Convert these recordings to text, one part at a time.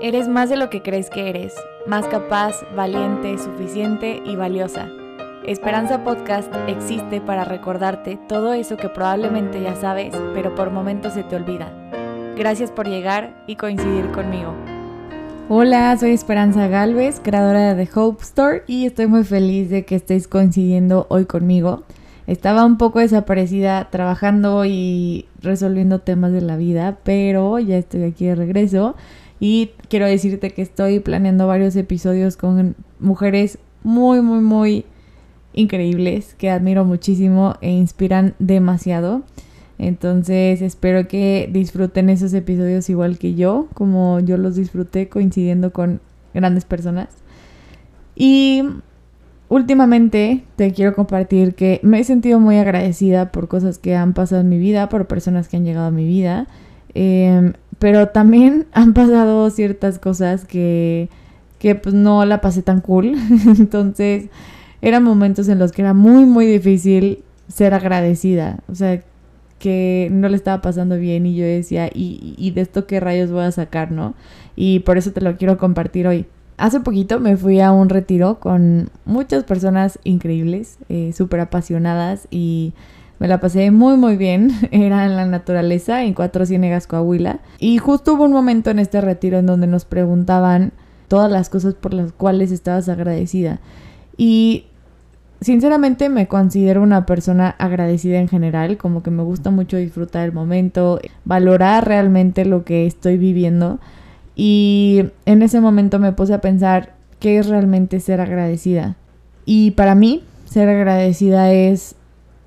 Eres más de lo que crees que eres, más capaz, valiente, suficiente y valiosa. Esperanza Podcast existe para recordarte todo eso que probablemente ya sabes, pero por momentos se te olvida. Gracias por llegar y coincidir conmigo. Hola, soy Esperanza Galvez, creadora de The Hope Store y estoy muy feliz de que estéis coincidiendo hoy conmigo. Estaba un poco desaparecida trabajando y resolviendo temas de la vida, pero ya estoy aquí de regreso y quiero decirte que estoy planeando varios episodios con mujeres muy, muy, muy increíbles que admiro muchísimo e inspiran demasiado. Entonces espero que disfruten esos episodios igual que yo, como yo los disfruté coincidiendo con grandes personas. Y últimamente te quiero compartir que me he sentido muy agradecida por cosas que han pasado en mi vida, por personas que han llegado a mi vida. Em, pero también han pasado ciertas cosas que, que pues no la pasé tan cool. Entonces eran momentos en los que era muy, muy difícil ser agradecida. O sea, que no le estaba pasando bien y yo decía, ¿y, y de esto qué rayos voy a sacar, no? Y por eso te lo quiero compartir hoy. Hace poquito me fui a un retiro con muchas personas increíbles, eh, súper apasionadas y me la pasé muy muy bien. Era en la naturaleza, en Cuatro Ciénegas, Coahuila. Y justo hubo un momento en este retiro en donde nos preguntaban todas las cosas por las cuales estabas agradecida. Y sinceramente me considero una persona agradecida en general, como que me gusta mucho disfrutar el momento, valorar realmente lo que estoy viviendo. Y en ese momento me puse a pensar qué es realmente ser agradecida. Y para mí, ser agradecida es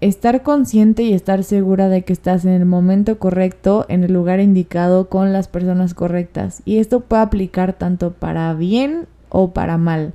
estar consciente y estar segura de que estás en el momento correcto, en el lugar indicado, con las personas correctas. Y esto puede aplicar tanto para bien o para mal.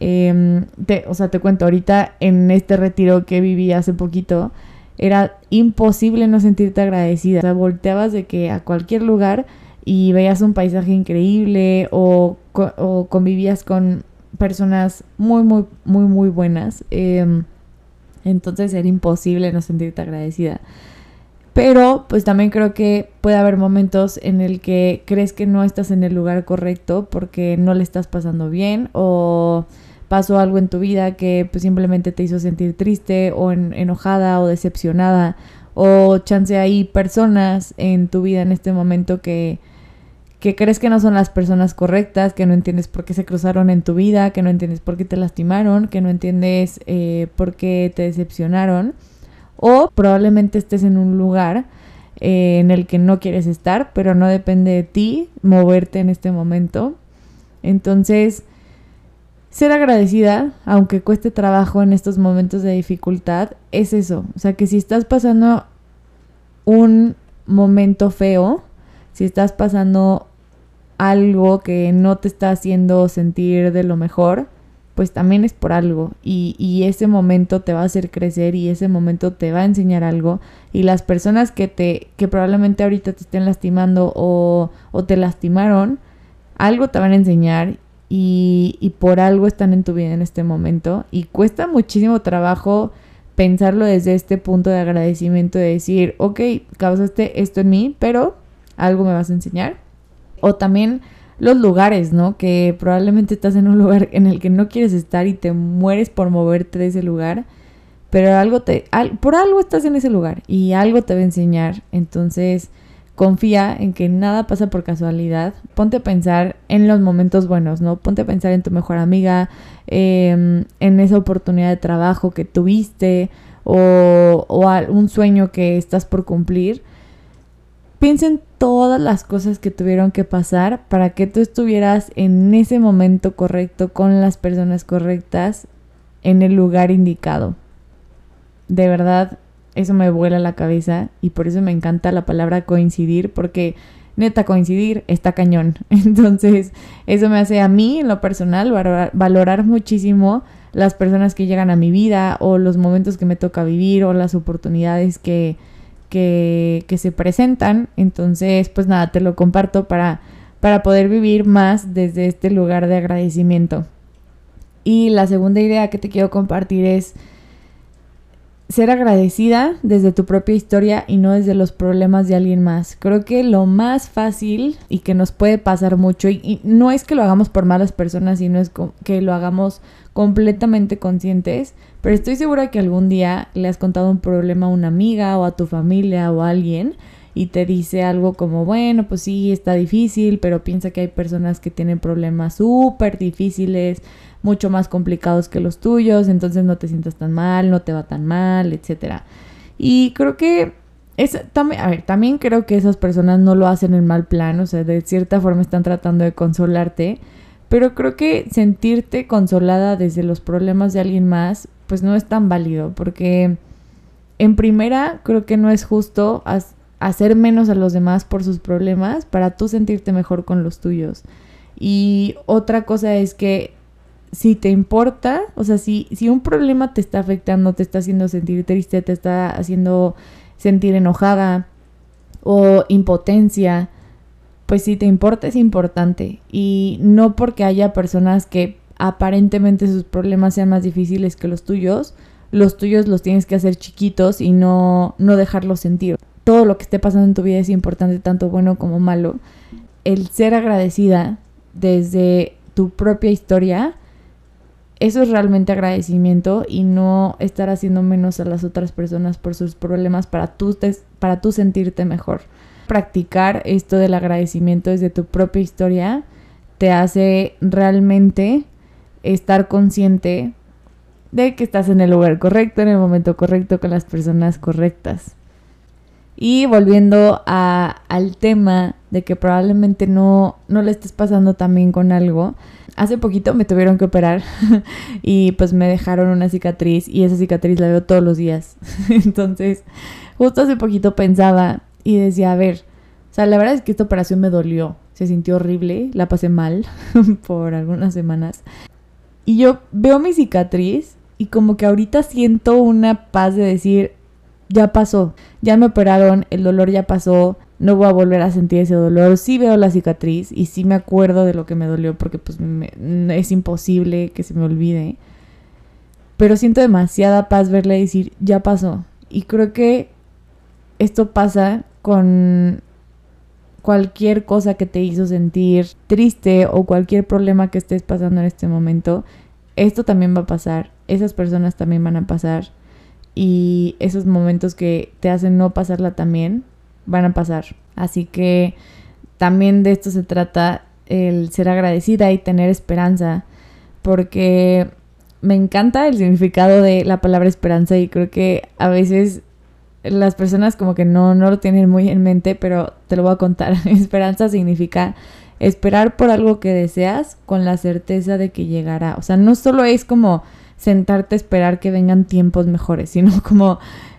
Em, o sea, te cuento, ahorita en este retiro que viví hace poquito, era imposible no sentirte agradecida. O sea, volteabas de que a cualquier lugar y veías un paisaje increíble o, convivías con personas muy, muy, muy, muy buenas. Em, entonces era imposible no sentirte agradecida. Pero pues también creo que puede haber momentos en el que crees que no estás en el lugar correcto porque no le estás pasando bien o pasó algo en tu vida que pues simplemente te hizo sentir triste o enojada o decepcionada o chance hay personas en tu vida en este momento que, que crees que no son las personas correctas, que no entiendes por qué se cruzaron en tu vida, que no entiendes por qué te lastimaron, que no entiendes eh, por qué te decepcionaron o probablemente estés en un lugar eh, en el que no quieres estar, pero no depende de ti moverte en este momento. Entonces, ser agradecida, aunque cueste trabajo en estos momentos de dificultad, es eso. O sea, que si estás pasando un momento feo, si estás pasando algo que no te está haciendo sentir de lo mejor, pues también es por algo. Y, y, ese momento te va a hacer crecer y ese momento te va a enseñar algo. Y las personas que te, que probablemente ahorita te estén lastimando o, o te lastimaron, algo te van a enseñar y, por algo están en tu vida en este momento y cuesta muchísimo trabajo pensarlo desde este punto de agradecimiento de decir, ok, causaste esto en mí, pero algo me vas a enseñar. O también los lugares, ¿no? Que probablemente estás en un lugar en el que no quieres estar y te mueres por moverte de ese lugar, pero algo te, por algo estás en ese lugar y algo te va a enseñar. Entonces, confía en que nada pasa por casualidad. Ponte a pensar en los momentos buenos, ¿no? Ponte a pensar en tu mejor amiga, em, en esa oportunidad de trabajo que tuviste o, o un sueño que estás por cumplir. Piensa en todas las cosas que tuvieron que pasar para que tú estuvieras en ese momento correcto, con las personas correctas, en el lugar indicado. De verdad, eso me vuela la cabeza y por eso me encanta la palabra coincidir porque neta coincidir está cañón. Entonces eso me hace a mí en lo personal valorar, muchísimo las personas que llegan a mi vida o los momentos que me toca vivir o las oportunidades que, que, se presentan. Entonces pues nada, te lo comparto para, para poder vivir más desde este lugar de agradecimiento. Y la segunda idea que te quiero compartir es ser agradecida desde tu propia historia y no desde los problemas de alguien más. Creo que lo más fácil y que nos puede pasar mucho, y, no es que lo hagamos por malas personas, sino es que lo hagamos completamente conscientes, pero estoy segura que algún día le has contado un problema a una amiga o a tu familia o a alguien y te dice algo como, bueno, pues sí, está difícil, pero piensa que hay personas que tienen problemas súper difíciles, mucho más complicados que los tuyos, entonces no te sientas tan mal, no te va tan mal, etc. Y creo que es, también, a ver, también creo que esas personas no lo hacen en mal plan, o sea, de cierta forma están tratando de consolarte, pero creo que sentirte consolada desde los problemas de alguien más, pues no es tan válido, porque en primera creo que no es justo hacer menos a los demás por sus problemas para tú sentirte mejor con los tuyos. Y otra cosa es que si te importa, o sea, si, si un problema te está afectando, te está haciendo sentir triste, te está haciendo sentir enojada o impotencia, pues si te importa es importante. Y no porque haya personas que aparentemente sus problemas sean más difíciles que los tuyos, los tuyos los tienes que hacer chiquitos y no, no dejarlos sentir. Todo lo que esté pasando en tu vida es importante, tanto bueno como malo. El ser agradecida desde tu propia historia eso es realmente agradecimiento y no estar haciendo menos a las otras personas por sus problemas para tú, para tú sentirte mejor. Practicar esto del agradecimiento desde tu propia historia te hace realmente estar consciente de que estás en el lugar correcto, en el momento correcto, con las personas correctas. Y volviendo al tema de que probablemente no, no le estés pasando también con algo, hace poquito me tuvieron que operar y pues me dejaron una cicatriz y esa cicatriz la veo todos los días. Entonces, justo hace poquito pensaba y decía, a ver, o sea, la verdad es que esta operación me dolió, se sintió horrible, la pasé mal por algunas semanas. Y yo veo mi cicatriz y como que ahorita siento una paz de decir, ya pasó, ya me operaron, el dolor ya pasó, no voy a volver a sentir ese dolor. Sí veo la cicatriz y sí me acuerdo de lo que me dolió porque pues es imposible que se me olvide. Pero siento demasiada paz verle decir, ya pasó. Y creo que esto pasa con cualquier cosa que te hizo sentir triste o cualquier problema que estés pasando en este momento. Esto también va a pasar. Esas personas también van a pasar. Y esos momentos que te hacen no pasarla también van a pasar. Así que también de esto se trata el ser agradecida y tener esperanza, porque me encanta el significado de la palabra esperanza y creo que a veces las personas como que no, no lo tienen muy en mente, pero te lo voy a contar. esperanza significa esperar por algo que deseas con la certeza de que llegará. O sea, no solo es como sentarte a esperar que vengan tiempos mejores, sino como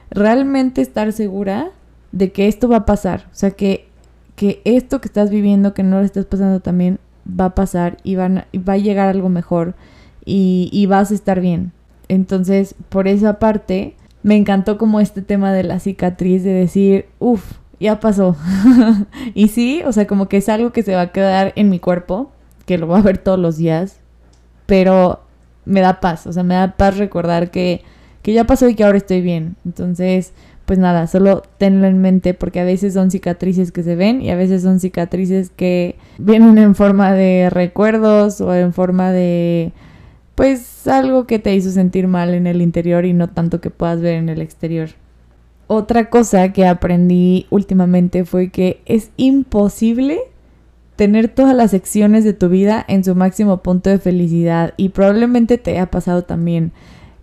realmente estar segura de que esto va a pasar. O sea, que, que esto que estás viviendo, que no lo estás pasando también, va a pasar y, van, va a llegar algo mejor y, y vas a estar bien. Entonces, por esa parte, me encantó como este tema de la cicatriz, de decir, uff, ya pasó. y sí, o sea, como que es algo que se va a quedar en mi cuerpo, que lo voy a ver todos los días, pero me da paz, o sea, me da paz recordar que, que ya pasó y que ahora estoy bien. Entonces, pues nada, solo tenlo en mente porque a veces son cicatrices que se ven y a veces son cicatrices que vienen en forma de recuerdos o en forma de pues algo que te hizo sentir mal en el interior y no tanto que puedas ver en el exterior. Otra cosa que aprendí últimamente fue que es imposible tener todas las secciones de tu vida en su máximo punto de felicidad y probablemente te haya pasado también.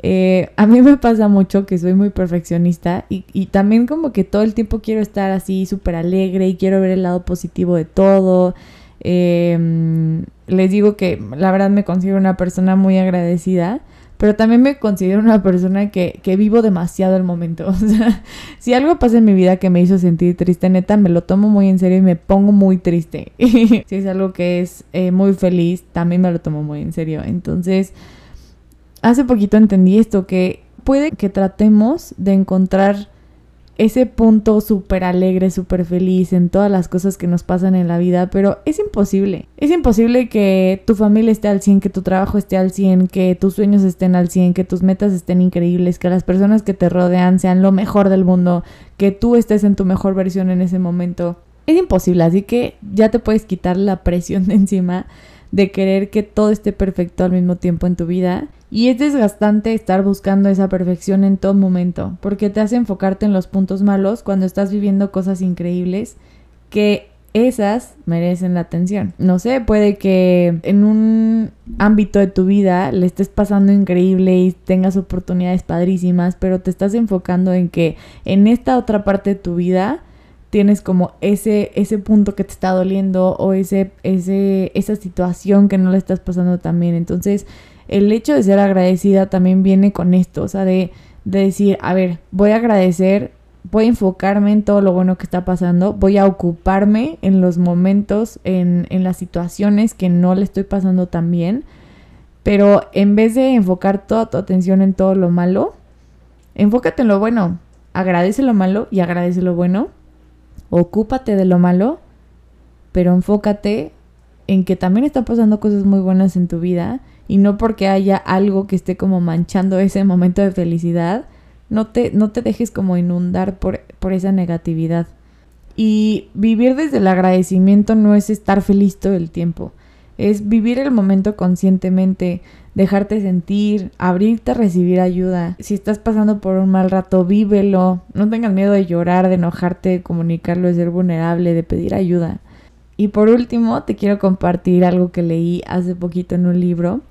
Eh, a mí me pasa mucho que soy muy perfeccionista y, también como que todo el tiempo quiero estar así súper alegre y quiero ver el lado positivo de todo. Em, les digo que la verdad me considero una persona muy agradecida, pero también me considero una persona que, que vivo demasiado el momento. O sea, si algo pasa en mi vida que me hizo sentir triste, neta, me lo tomo muy en serio y me pongo muy triste. si es algo que es eh, muy feliz, también me lo tomo muy en serio. Entonces hace poquito entendí esto, que puede que tratemos de encontrar ese punto súper alegre, súper feliz en todas las cosas que nos pasan en la vida, pero es imposible. Es imposible que tu familia esté al 100, que tu trabajo esté al 100, que tus sueños estén al 100, que tus metas estén increíbles, que las personas que te rodean sean lo mejor del mundo, que tú estés en tu mejor versión en ese momento. Es imposible, así que ya te puedes quitar la presión de encima de querer que todo esté perfecto al mismo tiempo en tu vida. Y es desgastante estar buscando esa perfección en todo momento, porque te hace enfocarte en los puntos malos cuando estás viviendo cosas increíbles que esas merecen la atención. No sé, puede que en un ámbito de tu vida le estés pasando increíble y tengas oportunidades padrísimas, pero te estás enfocando en que en esta otra parte de tu vida tienes como ese, ese punto que te está doliendo o ese, ese, esa situación que no le estás pasando tan bien. Entonces, el hecho de ser agradecida también viene con esto, o sea, de, de decir, a ver, voy a agradecer, voy a enfocarme en todo lo bueno que está pasando, voy a ocuparme en los momentos, en, en las situaciones que no le estoy pasando tan bien, pero en vez de enfocar toda tu atención en todo lo malo, enfócate en lo bueno, agradece lo malo y agradece lo bueno ocúpate de lo malo, pero enfócate en que también están pasando cosas muy buenas en tu vida y no porque haya algo que esté como manchando ese momento de felicidad, no te, no te dejes como inundar por, por esa negatividad. Y vivir desde el agradecimiento no es estar feliz todo el tiempo, es vivir el momento conscientemente, dejarte sentir, abrirte a recibir ayuda. Si estás pasando por un mal rato, vívelo. No tengas miedo de llorar, de enojarte, de comunicarlo, de ser vulnerable, de pedir ayuda. Y por último, te quiero compartir algo que leí hace poquito en un libro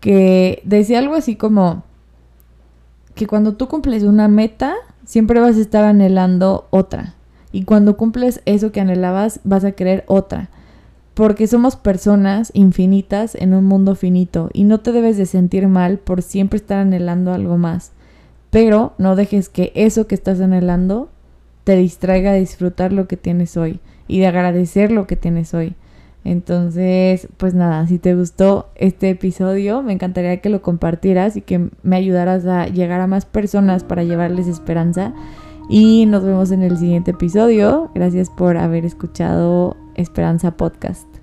que decía algo así como que cuando tú cumples una meta, siempre vas a estar anhelando otra. Y cuando cumples eso que anhelabas, vas a querer otra porque somos personas infinitas en un mundo finito y no te debes de sentir mal por siempre estar anhelando algo más. Pero no dejes que eso que estás anhelando te distraiga de disfrutar lo que tienes hoy y de agradecer lo que tienes hoy. Entonces, pues nada, si te gustó este episodio, me encantaría que lo compartieras y que me ayudaras a llegar a más personas para llevarles esperanza. Y nos vemos en el siguiente episodio. Gracias por haber escuchado Esperanza Podcast.